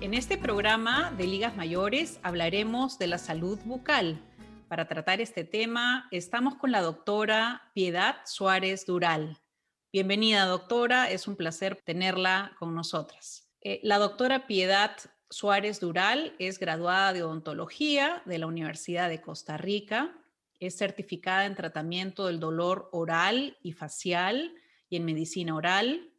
En este programa de Ligas Mayores hablaremos de la salud bucal. Para tratar este tema estamos con la doctora Piedad Suárez Dural. Bienvenida, doctora. Es un placer tenerla con nosotras. Eh, la doctora Piedad Suárez Dural es graduada de odontología de la Universidad de Costa Rica. Es certificada en tratamiento del dolor oral y facial y en medicina oral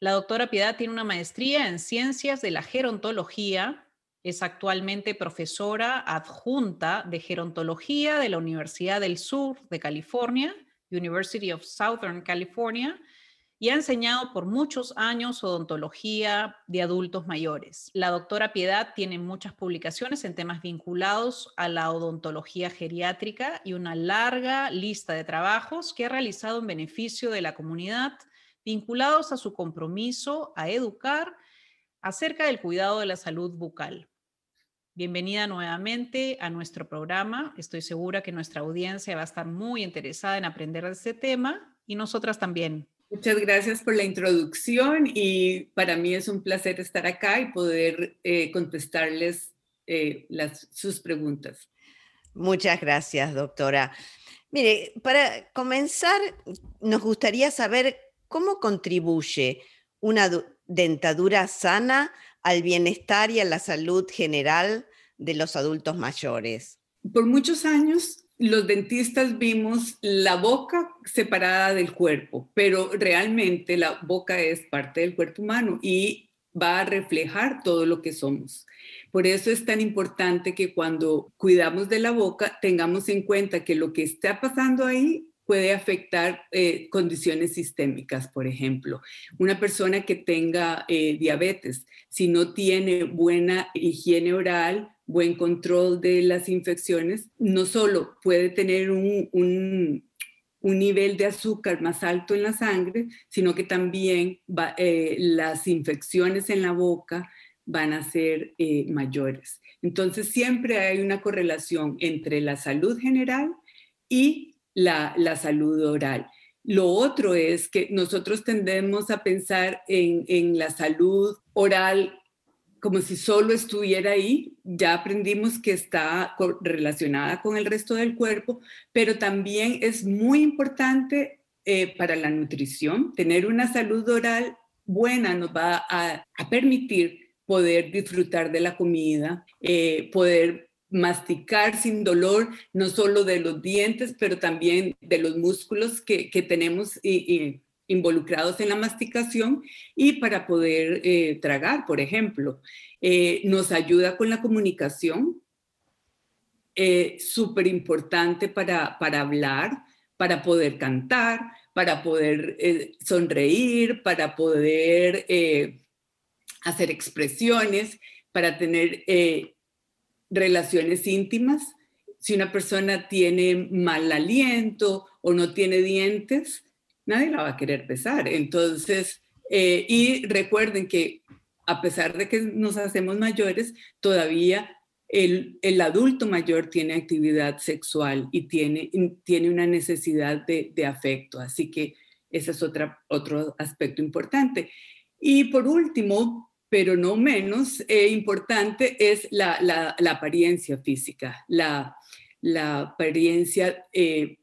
la doctora Piedad tiene una maestría en ciencias de la gerontología. Es actualmente profesora adjunta de gerontología de la Universidad del Sur de California, University of Southern California, y ha enseñado por muchos años odontología de adultos mayores. La doctora Piedad tiene muchas publicaciones en temas vinculados a la odontología geriátrica y una larga lista de trabajos que ha realizado en beneficio de la comunidad vinculados a su compromiso a educar acerca del cuidado de la salud bucal. Bienvenida nuevamente a nuestro programa. Estoy segura que nuestra audiencia va a estar muy interesada en aprender de este tema y nosotras también. Muchas gracias por la introducción y para mí es un placer estar acá y poder eh, contestarles eh, las, sus preguntas. Muchas gracias, doctora. Mire, para comenzar, nos gustaría saber ¿Cómo contribuye una dentadura sana al bienestar y a la salud general de los adultos mayores? Por muchos años los dentistas vimos la boca separada del cuerpo, pero realmente la boca es parte del cuerpo humano y va a reflejar todo lo que somos. Por eso es tan importante que cuando cuidamos de la boca tengamos en cuenta que lo que está pasando ahí puede afectar eh, condiciones sistémicas, por ejemplo. Una persona que tenga eh, diabetes, si no tiene buena higiene oral, buen control de las infecciones, no solo puede tener un, nivel de azúcar más alto en la sangre, sino que también eh, las infecciones en la boca van a ser mayores. Entonces, siempre hay una correlación entre la salud general y la, salud oral. Lo otro es que nosotros tendemos a pensar en, la salud oral como si solo estuviera ahí. Ya aprendimos que está relacionada con el resto del cuerpo, pero también es muy importante eh, para la nutrición. Tener una salud oral buena nos va a, permitir poder disfrutar de la comida, eh, poder masticar sin dolor, no solo de los dientes, pero también de los músculos que, tenemos involucrados en la masticación y para poder eh, tragar, por ejemplo. Eh, nos ayuda con la comunicación, eh, súper importante para, para hablar, para poder cantar, para poder sonreír, para poder hacer expresiones, para tener relaciones íntimas. Si una persona tiene mal aliento o no tiene dientes, nadie la va a querer besar. Entonces, eh, y recuerden que a pesar de que nos hacemos mayores, todavía el, adulto mayor tiene actividad sexual y tiene, tiene una necesidad de, afecto. Así que ese es otra, otro aspecto importante. Y por último, pero no menos eh, importante es la, apariencia física, la, apariencia eh,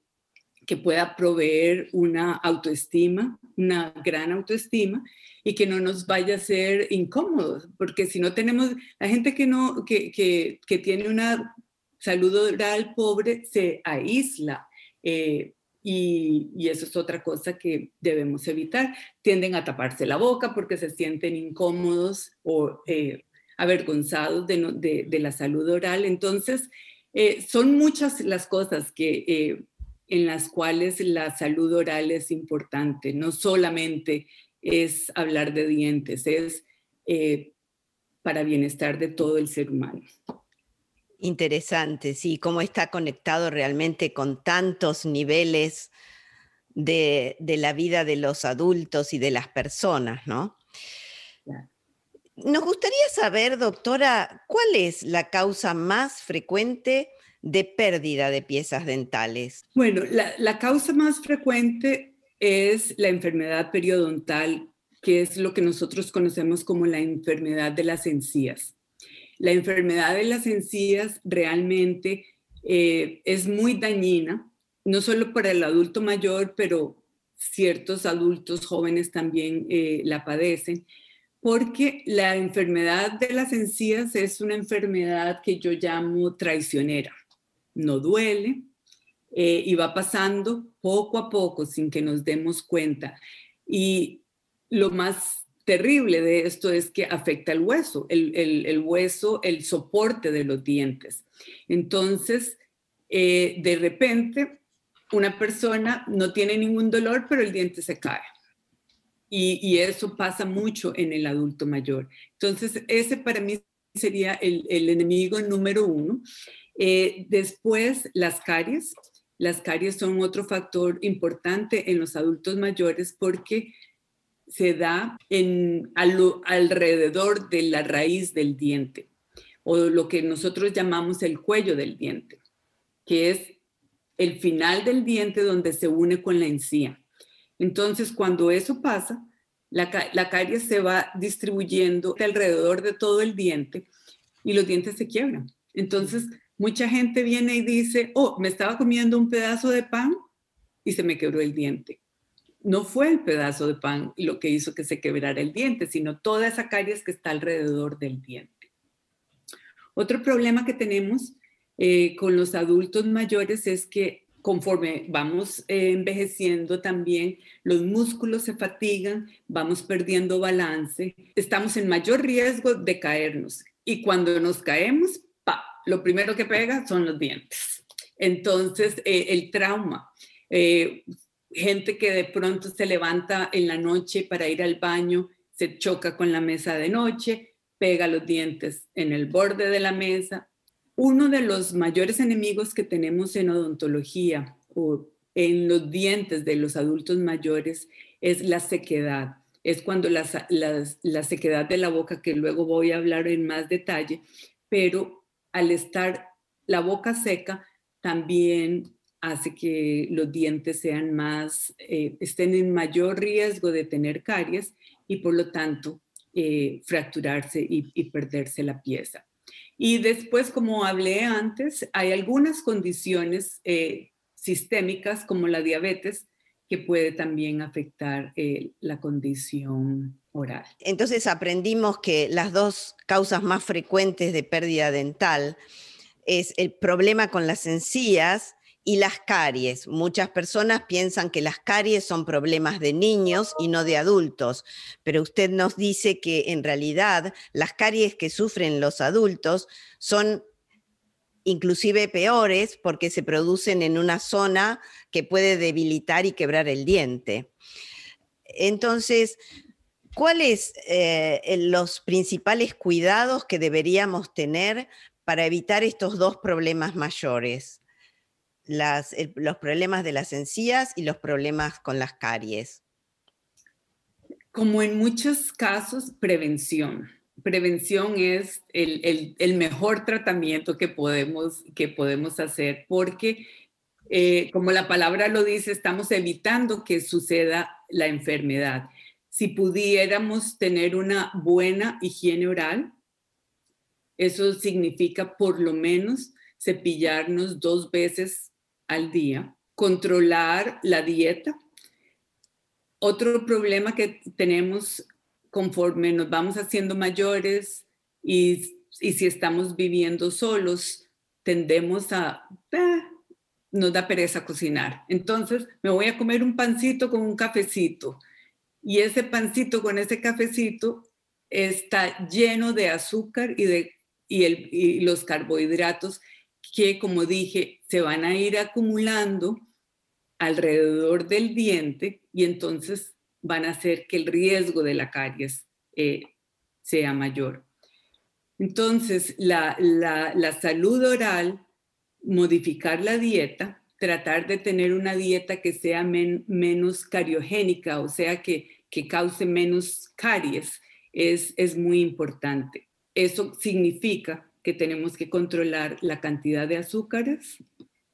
que pueda proveer una autoestima, una gran autoestima y que no nos vaya a ser incómodos, porque si no tenemos, la gente que, no, que, que, tiene una salud oral pobre se aísla. Eh, y, eso es otra cosa que debemos evitar. Tienden a taparse la boca porque se sienten incómodos o eh, avergonzados de, la salud oral. Entonces, eh, son muchas las cosas que, eh, en las cuales la salud oral es importante. No solamente es hablar de dientes, es para bienestar de todo el ser humano. Interesante, sí, cómo está conectado realmente con tantos niveles de, la vida de los adultos y de las personas, ¿no? Nos gustaría saber, doctora, cuál es la causa más frecuente de pérdida de piezas dentales. Bueno, la, la causa más frecuente es la enfermedad periodontal que es lo que nosotros conocemos como la enfermedad de las encías. La enfermedad de las encías realmente eh, es muy dañina, no solo para el adulto mayor, pero ciertos adultos jóvenes también eh, la padecen, porque la enfermedad de las encías es una enfermedad que yo llamo traicionera. No duele eh, y va pasando poco a poco sin que nos demos cuenta. Y lo más terrible de esto es que afecta el hueso, el, hueso, el soporte de los dientes. Entonces, eh, de repente, una persona no tiene ningún dolor, pero el diente se cae. Y, eso pasa mucho en el adulto mayor. Entonces, ese para mí sería el, enemigo número uno. Eh, después, las caries. Las caries son otro factor importante en los adultos mayores porque se da alrededor de la raíz del diente o lo que nosotros llamamos el cuello del diente, que es el final del diente donde se une con la encía. Entonces, cuando eso pasa, la, la caries se va distribuyendo alrededor de todo el diente y los dientes se quiebran. Entonces, mucha gente viene y dice, oh, me estaba comiendo un pedazo de pan y se me quebró el diente. No fue el pedazo de pan lo que hizo que se quebrara el diente, sino toda esa caries que está alrededor del diente. Otro problema que tenemos eh, con los adultos mayores es que conforme vamos eh, envejeciendo también, los músculos se fatigan, vamos perdiendo balance, estamos en mayor riesgo de caernos. Y cuando nos caemos, pa, lo primero que pega son los dientes. Entonces, eh, el trauma, gente que de pronto se levanta en la noche para ir al baño, se choca con la mesa de noche, pega los dientes en el borde de la mesa, uno de los mayores enemigos que tenemos en odontología o en los dientes de los adultos mayores es la sequedad. Es cuando la, sequedad de la boca, que luego voy a hablar en más detalle, pero al estar la boca seca, también hace que los dientes sean más, eh, estén en mayor riesgo de tener caries y por lo tanto eh, fracturarse y perderse la pieza. Y después, como hablé antes, hay algunas condiciones eh, sistémicas como la diabetes que puede también afectar eh, la condición oral. Entonces aprendimos que las dos causas más frecuentes de pérdida dental es el problema con las encías y las caries. Muchas personas piensan que las caries son problemas de niños y no de adultos, pero usted nos dice que en realidad las caries que sufren los adultos son inclusive peores porque se producen en una zona que puede debilitar y quebrar el diente. Entonces, ¿cuáles eh, los principales cuidados que deberíamos tener para evitar estos dos problemas mayores? Los problemas de las encías y los problemas con las caries? Como en muchos casos, prevención. Prevención es el, mejor tratamiento que podemos, que podemos hacer porque, eh, como la palabra lo dice, estamos evitando que suceda la enfermedad. Si pudiéramos tener una buena higiene oral, eso significa por lo menos cepillarnos dos veces al día, controlar la dieta. Otro problema que tenemos conforme nos vamos haciendo mayores y, si estamos viviendo solos, tendemos a, eh, nos da pereza cocinar. Entonces me voy a comer un pancito con un cafecito. Y ese pancito con ese cafecito está lleno de azúcar y de y, el, y los carbohidratos que, como dije, se van a ir acumulando alrededor del diente y entonces van a hacer que el riesgo de la caries eh, sea mayor. Entonces, la, salud oral, modificar la dieta, tratar de tener una dieta que sea menos cariogénica, o sea, que, que cause menos caries, es, es muy importante. Eso significa que tenemos que controlar la cantidad de azúcares,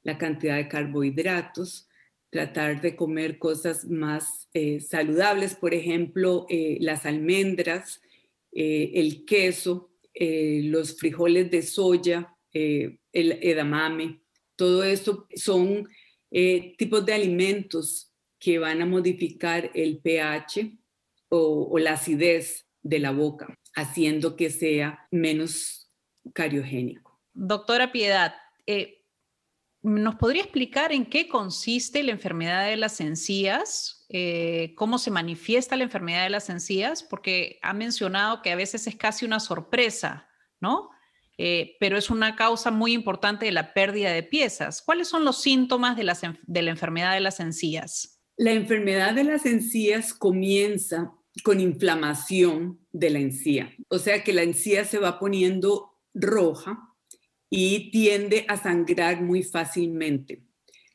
la cantidad de carbohidratos, tratar de comer cosas más eh, saludables, por ejemplo, eh, las almendras, eh, el queso, los frijoles de soya, el edamame, todo eso son tipos de alimentos que van a modificar el pH o, la acidez de la boca, haciendo que sea menos cariogénico. Doctora Piedad, ¿Nos podría explicar en qué consiste la enfermedad de las encías? Eh, ¿Cómo se manifiesta la enfermedad de las encías? Porque ha mencionado que a veces es casi una sorpresa, ¿no? Eh, pero es una causa muy importante de la pérdida de piezas. ¿Cuáles son los síntomas de, de la enfermedad de las encías? La enfermedad de las encías comienza con inflamación de la encía, o sea que la encía se va poniendo roja y tiende a sangrar muy fácilmente.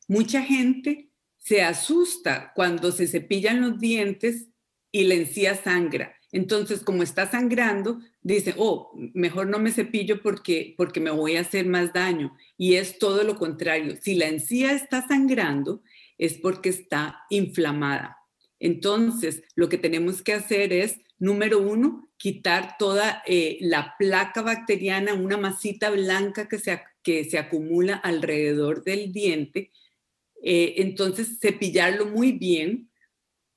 Mucha gente se asusta cuando se cepillan los dientes y la encía sangra. Entonces, como está sangrando, dice, oh, mejor no me cepillo porque, porque me voy a hacer más daño. Y es todo lo contrario. Si la encía está sangrando, es porque está inflamada. Entonces, lo que tenemos que hacer es, número uno, quitar toda eh, la placa bacteriana, una masita blanca que se, que se acumula alrededor del diente. Eh, entonces, cepillarlo muy bien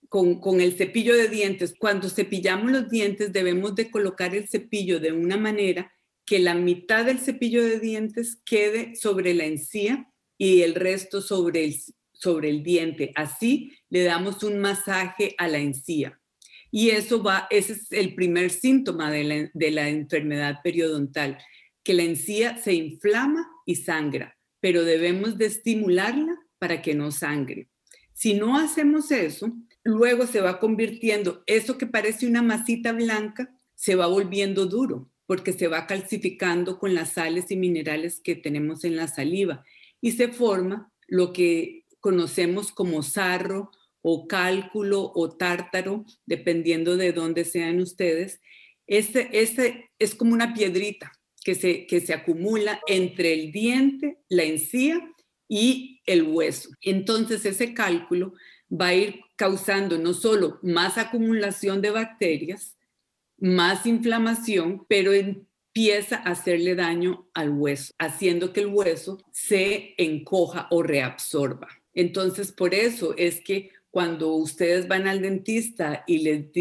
con, con, el cepillo de dientes. Cuando cepillamos los dientes, debemos de colocar el cepillo de una manera que la mitad del cepillo de dientes quede sobre la encía y el resto sobre el, sobre el diente. Así le damos un masaje a la encía. Y eso va, ese es el primer síntoma de la, enfermedad periodontal, que la encía se inflama y sangra, pero debemos de estimularla para que no sangre. Si no hacemos eso, luego se va convirtiendo, eso que parece una masita blanca, se va volviendo duro, porque se va calcificando con las sales y minerales que tenemos en la saliva y se forma lo que conocemos como sarro o cálculo o tártaro, dependiendo de dónde sean ustedes, este, este es como una piedrita que se, que se acumula entre el diente, la encía y el hueso. Entonces ese cálculo va a ir causando no solo más acumulación de bacterias, más inflamación, pero empieza a hacerle daño al hueso, haciendo que el hueso se encoja o reabsorba. Entonces, por eso es que cuando ustedes van al dentista y les,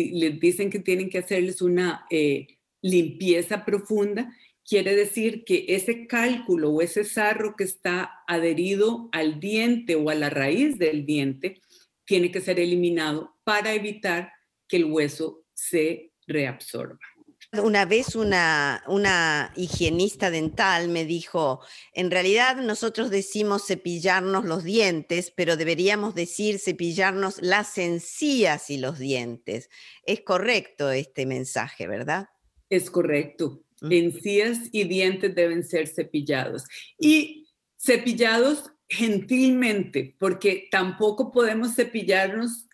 dicen que tienen que hacerles una eh, limpieza profunda, quiere decir que ese cálculo o ese sarro que está adherido al diente o a la raíz del diente tiene que ser eliminado para evitar que el hueso se reabsorba. Una vez una, una, higienista dental me dijo, en realidad nosotros decimos cepillarnos los dientes, pero deberíamos decir cepillarnos las encías y los dientes. Es correcto este mensaje, ¿verdad? Es correcto. Encías y dientes deben ser cepillados. Y cepillados gentilmente, porque tampoco podemos cepillarnos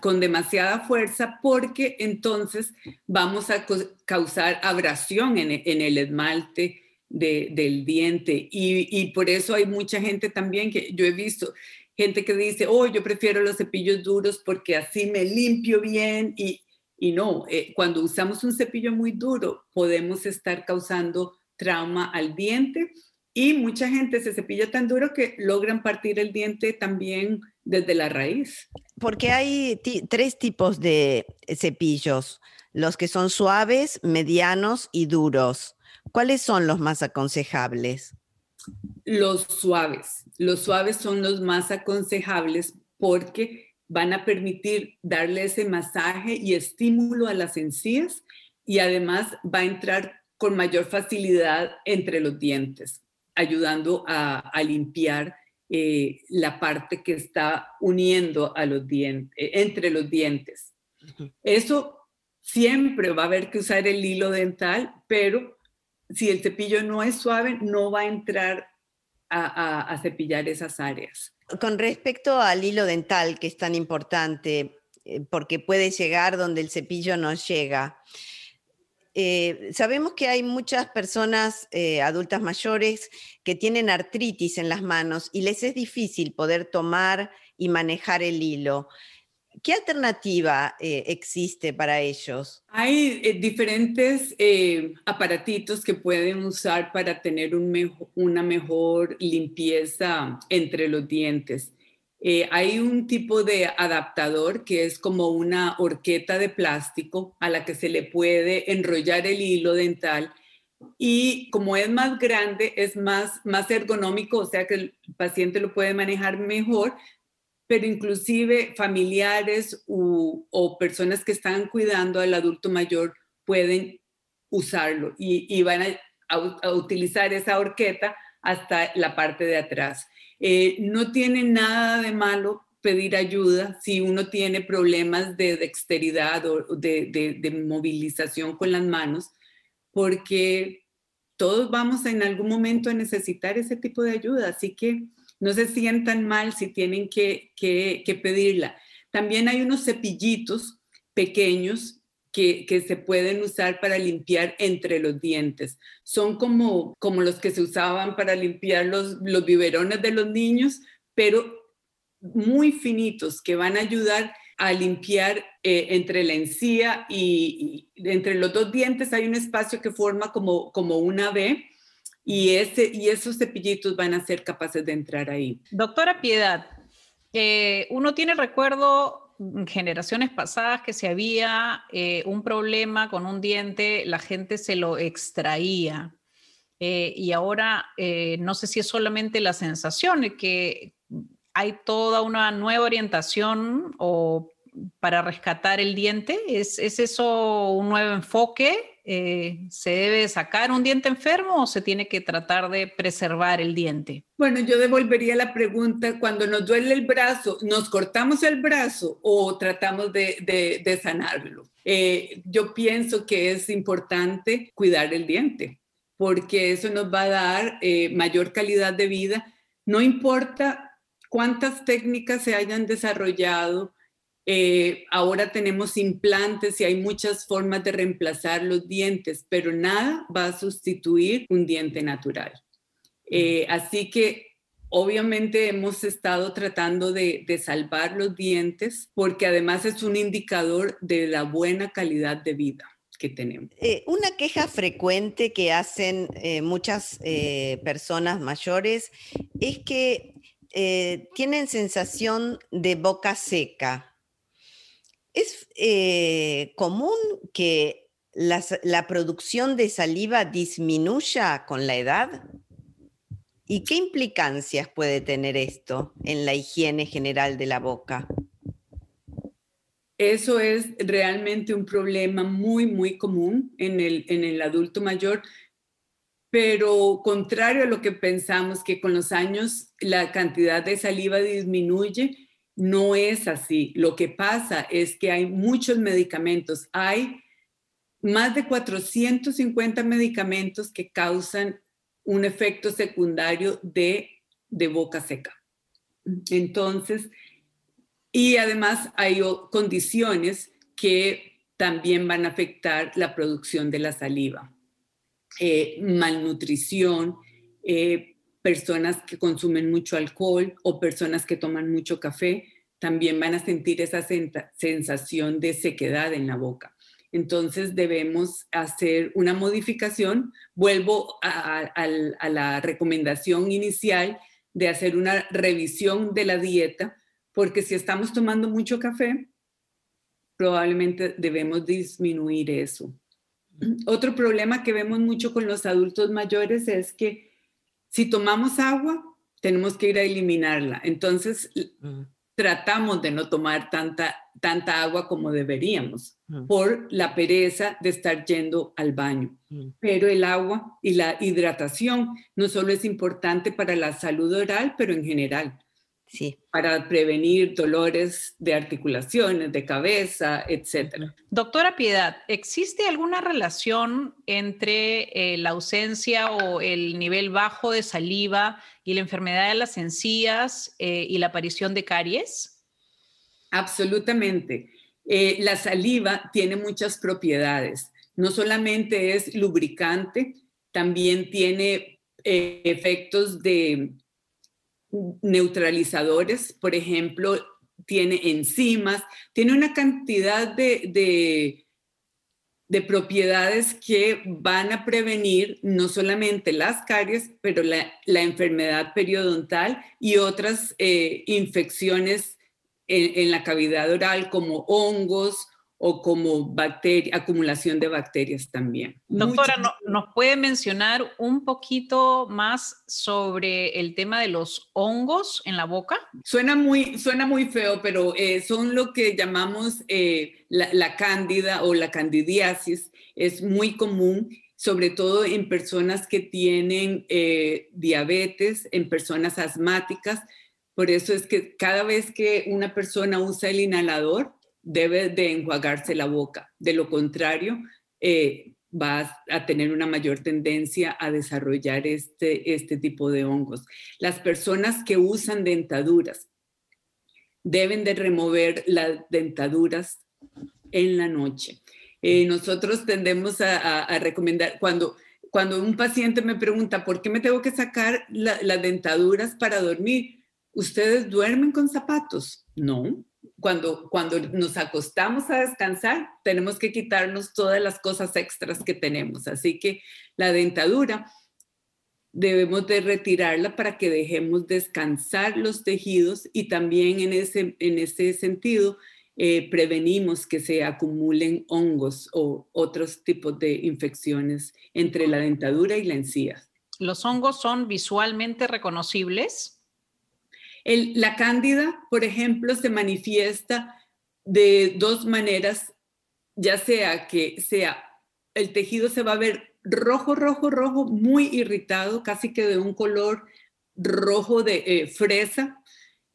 con demasiada fuerza porque entonces vamos a causar abrasión en, el esmalte del diente. Y, por eso hay mucha gente también que yo he visto, gente que dice, oh, yo prefiero los cepillos duros porque así me limpio bien. Y, y no, eh, cuando usamos un cepillo muy duro podemos estar causando trauma al diente y mucha gente se cepilla tan duro que logran partir el diente también desde la raíz. Porque hay tres tipos de cepillos, los que son suaves, medianos y duros. ¿Cuáles son los más aconsejables? Los suaves. Los suaves son los más aconsejables porque van a permitir darle ese masaje y estímulo a las encías y además va a entrar con mayor facilidad entre los dientes ayudando a, limpiar eh, la parte que está uniendo a los dientes, eh, entre los dientes. Eso siempre va a haber que usar el hilo dental, pero si el cepillo no es suave, no va a entrar a, cepillar esas áreas. Con respecto al hilo dental, que es tan importante, eh, porque puede llegar donde el cepillo no llega, eh, sabemos que hay muchas personas eh, adultas mayores que tienen artritis en las manos y les es difícil poder tomar y manejar el hilo. ¿Qué alternativa eh, existe para ellos? Hay diferentes aparatitos que pueden usar para tener una mejor limpieza entre los dientes. Eh, hay un tipo de adaptador que es como una horqueta de plástico a la que se le puede enrollar el hilo dental y como es más grande, es más, más ergonómico, o sea que el paciente lo puede manejar mejor, pero inclusive familiares o personas que están cuidando al adulto mayor pueden usarlo y, van a utilizar esa horqueta hasta la parte de atrás. Eh, no tiene nada de malo pedir ayuda si uno tiene problemas de dexteridad o de, movilización con las manos, porque todos vamos en algún momento a necesitar ese tipo de ayuda, así que no se sientan mal si tienen que, pedirla. También hay unos cepillitos pequeños que, se pueden usar para limpiar entre los dientes. Son como, como los que se usaban para limpiar los, los biberones de los niños, pero muy finitos que van a ayudar a limpiar eh, entre la encía y, entre los dos dientes hay un espacio que forma como, como una V y, ese, y esos cepillitos van a ser capaces de entrar ahí. Doctora Piedad, eh, uno tiene recuerdo generaciones pasadas que si había eh, un problema con un diente, la gente se lo extraía. Eh, y ahora eh, no sé si es solamente la sensación que hay toda una nueva orientación o para rescatar el diente. ¿Es, ¿Es, eso un nuevo enfoque? Eh, ¿Se debe sacar un diente enfermo o se tiene que tratar de preservar el diente? Bueno, yo devolvería la pregunta, cuando nos duele el brazo, ¿nos cortamos el brazo o tratamos de, sanarlo? Eh, yo pienso que es importante cuidar el diente porque eso nos va a dar eh, mayor calidad de vida. No importa cuántas técnicas se hayan desarrollado, eh, ahora tenemos implantes y hay muchas formas de reemplazar los dientes, pero nada va a sustituir un diente natural. Eh, así que obviamente hemos estado tratando de, salvar los dientes porque además es un indicador de la buena calidad de vida que tenemos. Eh, una queja frecuente que hacen muchas personas mayores es que tienen sensación de boca seca. ¿Es eh, común que la producción de saliva disminuya con la edad? ¿Y qué implicancias puede tener esto en la higiene general de la boca? Eso es realmente un problema muy, muy común en el, en el adulto mayor, pero contrario a lo que pensamos, que con los años la cantidad de saliva disminuye, no es así. Lo que pasa es que hay muchos medicamentos. Hay más de 450 medicamentos que causan un efecto secundario de, boca seca. Entonces, y además hay condiciones que también van a afectar la producción de la saliva. Eh, malnutrición, eh, personas que consumen mucho alcohol o personas que toman mucho café también van a sentir esa sensación de sequedad en la boca. Entonces debemos hacer una modificación. Vuelvo a, la recomendación inicial de hacer una revisión de la dieta, porque si estamos tomando mucho café, probablemente debemos disminuir eso. Otro problema que vemos mucho con los adultos mayores es que si tomamos agua, tenemos que ir a eliminarla. Entonces, mm. tratamos de no tomar tanta, tanta agua como deberíamos mm. por la pereza de estar yendo al baño. Mm. Pero el agua y la hidratación no solo es importante para la salud oral, pero en general. Sí. Para prevenir dolores de articulaciones, de cabeza, etc. Doctora Piedad, ¿existe alguna relación entre eh, la ausencia o el nivel bajo de saliva y la enfermedad de las encías eh, y la aparición de caries? Absolutamente. Eh, la saliva tiene muchas propiedades. no solamente es lubricante, también tiene efectos de neutralizadores, por ejemplo, tiene enzimas, tiene una cantidad de, de, propiedades que van a prevenir no solamente las caries, pero la, enfermedad periodontal y otras eh, infecciones en, la cavidad oral como hongos o como bacteria, acumulación de bacterias también. Doctora, ¿nos puede mencionar un poquito más sobre el tema de los hongos en la boca? Suena muy, suena muy feo, pero eh, son lo que llamamos eh, la, cándida o la candidiasis. Es muy común sobre todo en personas que tienen eh, diabetes, en personas asmáticas. Por eso es que cada vez que una persona usa el inhalador, debe de enjuagarse la boca. De lo contrario, eh, va a tener una mayor tendencia a desarrollar este, este tipo de hongos. Las personas que usan dentaduras deben de remover las dentaduras en la noche. Eh, nosotros tendemos a, recomendar, cuando, cuando un paciente me pregunta, ¿por qué me tengo que sacar las dentaduras para dormir? ¿Ustedes duermen con zapatos? No, cuando, cuando nos acostamos a descansar, tenemos que quitarnos todas las cosas extras que tenemos. Así que la dentadura debemos de retirarla para que dejemos descansar los tejidos y también en ese, en ese sentido eh, prevenimos que se acumulen hongos o otros tipos de infecciones entre la dentadura y la encía. ¿Los hongos son visualmente reconocibles? La cándida, por ejemplo, se manifiesta de dos maneras, ya sea que sea el tejido se va a ver rojo, rojo, rojo, muy irritado, casi que de un color rojo de eh, fresa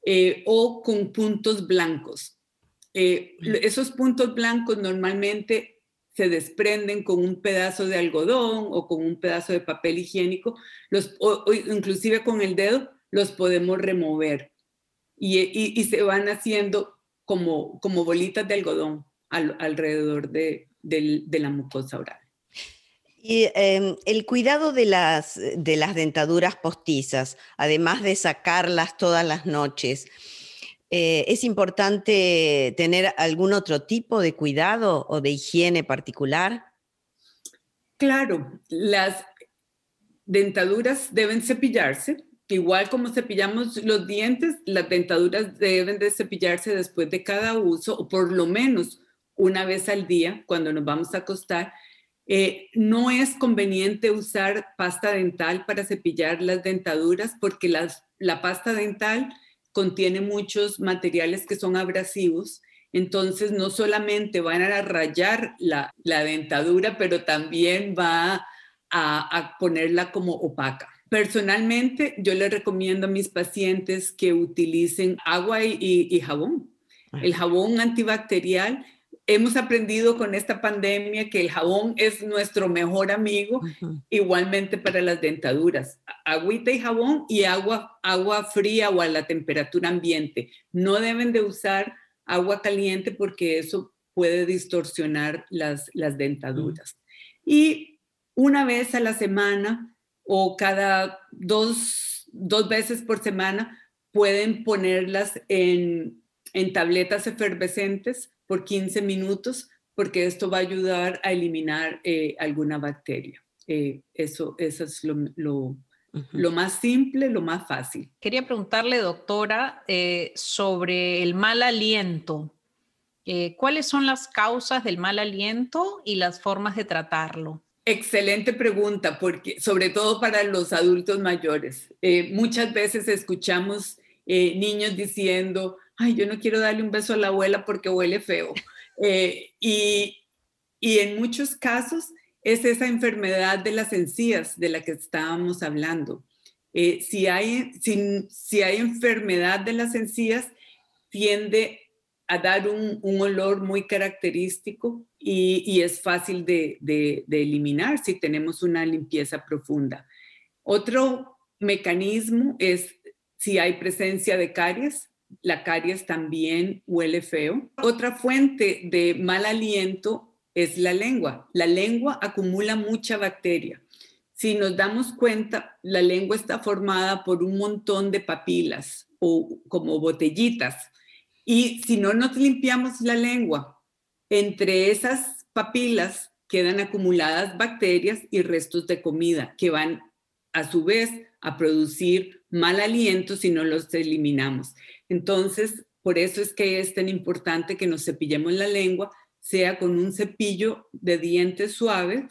eh, o con puntos blancos. Eh, esos puntos blancos normalmente se desprenden con un pedazo de algodón o con un pedazo de papel higiénico, los, o inclusive con el dedo, los podemos remover y, se van haciendo como, como bolitas de algodón alrededor de, la mucosa oral. Y em, el cuidado de las, de las dentaduras postizas, además de sacarlas todas las noches, eh, ¿es importante tener algún otro tipo de cuidado o de higiene particular? Claro, las dentaduras deben cepillarse igual como cepillamos los dientes, las dentaduras deben de cepillarse después de cada uso o por lo menos una vez al día cuando nos vamos a acostar. Eh, no es conveniente usar pasta dental para cepillar las dentaduras porque la pasta dental contiene muchos materiales que son abrasivos. Entonces, no solamente van a rayar la, dentadura, pero también va a ponerla como opaca. Personalmente, yo le recomiendo a mis pacientes que utilicen agua y, jabón. El jabón antibacterial, hemos aprendido con esta pandemia que el jabón es nuestro mejor amigo, igualmente para las dentaduras. Agüita y jabón y agua, agua fría o a la temperatura ambiente. No deben de usar agua caliente porque eso puede distorsionar las, las dentaduras. Y una vez a la semana, o cada dos, veces por semana pueden ponerlas en, tabletas efervescentes por 15 minutos porque esto va a ayudar a eliminar eh, alguna bacteria. Eh, eso, eso es lo, más simple, lo más fácil. Quería preguntarle, doctora, eh, sobre el mal aliento. ¿Cuáles son las causas del mal aliento y las formas de tratarlo? Excelente pregunta, porque sobre todo para los adultos mayores. Eh, muchas veces escuchamos eh, niños diciendo, ay, yo no quiero darle un beso a la abuela porque huele feo. Eh, y, en muchos casos es esa enfermedad de las encías de la que estábamos hablando. si, hay, si, si hay enfermedad de las encías, tiende a dar un, olor muy característico y, es fácil de, eliminar si tenemos una limpieza profunda. Otro mecanismo es si hay presencia de caries, la caries también huele feo. Otra fuente de mal aliento es la lengua. La lengua acumula mucha bacteria. Si nos damos cuenta, la lengua está formada por un montón de papilas o como botellitas. Y si no nos limpiamos la lengua, entre esas papilas quedan acumuladas bacterias y restos de comida que van a su vez a producir mal aliento si no los eliminamos. Entonces, por eso es que es tan importante que nos cepillemos la lengua, sea con un cepillo de dientes suave,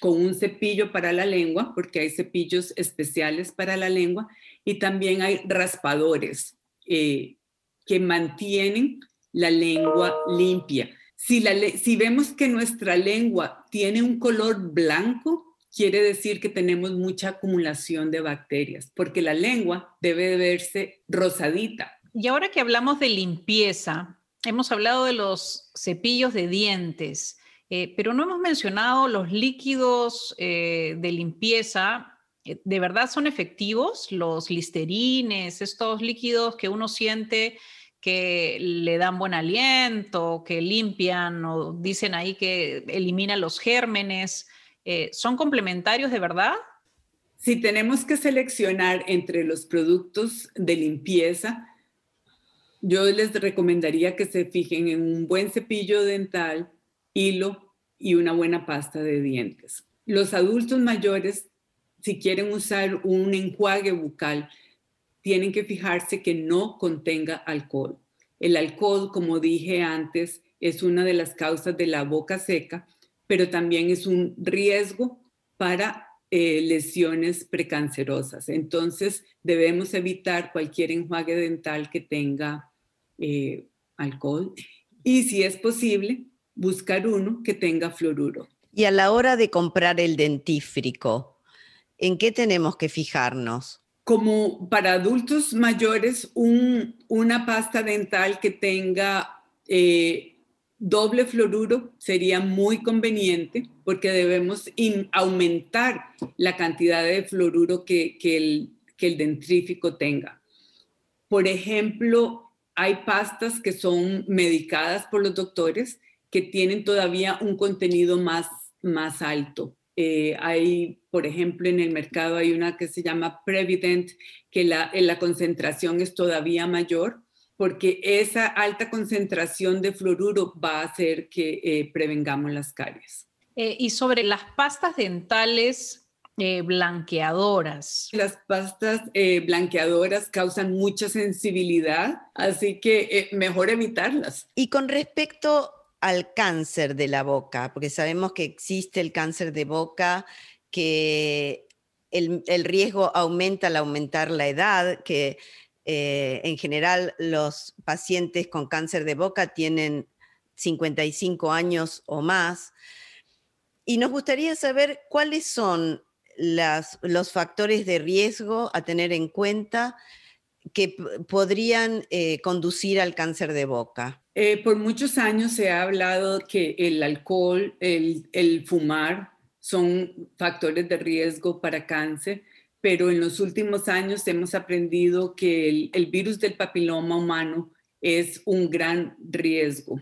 con un cepillo para la lengua, porque hay cepillos especiales para la lengua, y también hay raspadores eh, que mantienen la lengua limpia. Si, la, si vemos que nuestra lengua tiene un color blanco, quiere decir que tenemos mucha acumulación de bacterias, porque la lengua debe verse rosadita, y ahora que hablamos de limpieza, hemos hablado de los cepillos de dientes, eh, pero no hemos mencionado los líquidos eh, de limpieza. Eh, ¿De verdad son efectivos los listerines, estos líquidos que uno siente que le dan buen aliento, que limpian o dicen ahí que eliminan los gérmenes? ¿Son complementarios de verdad? Si tenemos que seleccionar entre los productos de limpieza, yo les recomendaría que se fijen en un buen cepillo dental, hilo y una buena pasta de dientes. Los adultos mayores, si quieren usar un enjuague bucal, tienen que fijarse que no contenga alcohol. El alcohol, como dije antes, es una de las causas de la boca seca, pero también es un riesgo para eh, lesiones precancerosas. Entonces, debemos evitar cualquier enjuague dental que tenga eh, alcohol y si es posible, buscar uno que tenga fluoruro. Y a la hora de comprar el dentífrico, ¿en qué tenemos que fijarnos? Como para adultos mayores, una pasta dental que tenga eh, doble fluoruro sería muy conveniente porque debemos aumentar la cantidad de fluoruro que, el, que dentrífico tenga. Por ejemplo, hay pastas que son medicadas por los doctores que tienen todavía un contenido más, más alto. Eh, hay, por ejemplo, en el mercado hay una que se llama Prevident, que la, la concentración es todavía mayor, porque esa alta concentración de fluoruro va a hacer que eh, prevengamos las caries. Eh, y sobre las pastas dentales, eh, blanqueadoras. Las pastas eh, blanqueadoras causan mucha sensibilidad, así que eh, mejor evitarlas. Y con respecto al cáncer de la boca, porque sabemos que existe el cáncer de boca, que el, riesgo aumenta al aumentar la edad, que en general los pacientes con cáncer de boca tienen 55 años o más. Y nos gustaría saber cuáles son los factores de riesgo a tener en cuenta que podrían eh, conducir al cáncer de boca? Eh, por muchos años se ha hablado que el alcohol, el, el, fumar son factores de riesgo para cáncer, pero en los últimos años hemos aprendido que el, el virus del papiloma humano es un gran riesgo.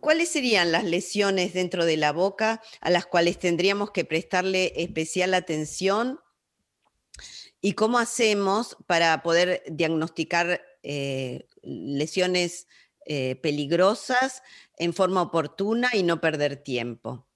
¿Cuáles serían las lesiones dentro de la boca a las cuales tendríamos que prestarle especial atención? ¿Y cómo hacemos para poder diagnosticar eh, lesiones eh, peligrosas en forma oportuna y no perder tiempo?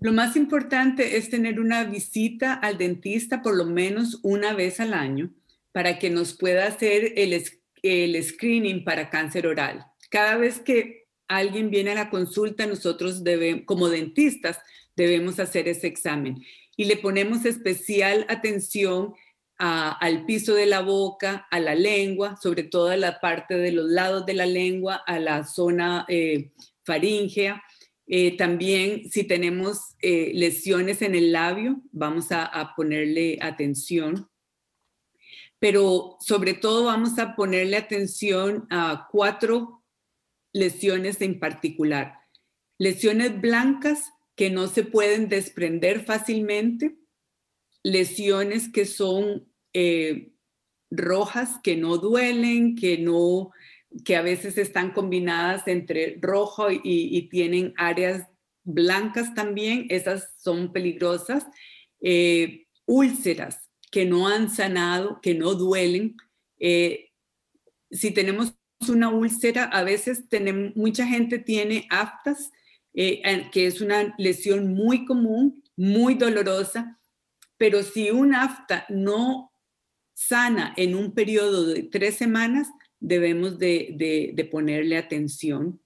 Lo más importante es tener una visita al dentista por lo menos una vez al año para que nos pueda hacer el, screening para cáncer oral. Cada vez que alguien viene a la consulta, nosotros como dentistas debemos hacer ese examen y le ponemos especial atención al piso de la boca, a la lengua, sobre todo a la parte de los lados de la lengua, a la zona eh, faríngea. Eh, también si tenemos eh, lesiones en el labio, vamos a, a ponerle atención pero sobre todo vamos a ponerle atención a cuatro lesiones en particular. Lesiones blancas que no se pueden desprender fácilmente, lesiones que son eh, rojas, que no duelen, que no que a veces están combinadas entre rojo y, tienen áreas blancas también, esas son peligrosas. Eh, úlceras que no han sanado, que no duelen. Eh, si tenemos una úlcera, a veces mucha gente tiene aftas, eh, que es una lesión muy común, muy dolorosa, pero si un afta no sana en un periodo de tres semanas, debemos de, ponerle atención.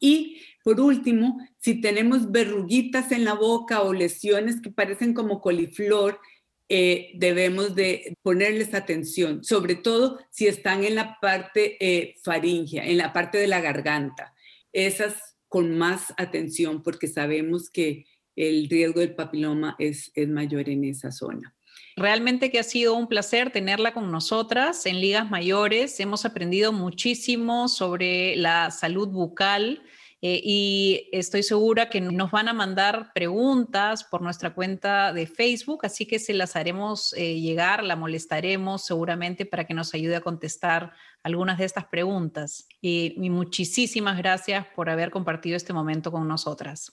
Y por último, si tenemos verruguitas en la boca o lesiones que parecen como coliflor, eh, debemos de ponerles atención, sobre todo si están en la parte eh, faringea, en la parte de la garganta. Esas con más atención porque sabemos que el riesgo del papiloma es, mayor en esa zona. Realmente que ha sido un placer tenerla con nosotras en ligas mayores. Hemos aprendido muchísimo sobre la salud bucal. Eh, y estoy segura que nos van a mandar preguntas por nuestra cuenta de Facebook, así que se las haremos eh, llegar, la molestaremos seguramente para que nos ayude a contestar algunas de estas preguntas. y muchísimas gracias por haber compartido este momento con nosotras.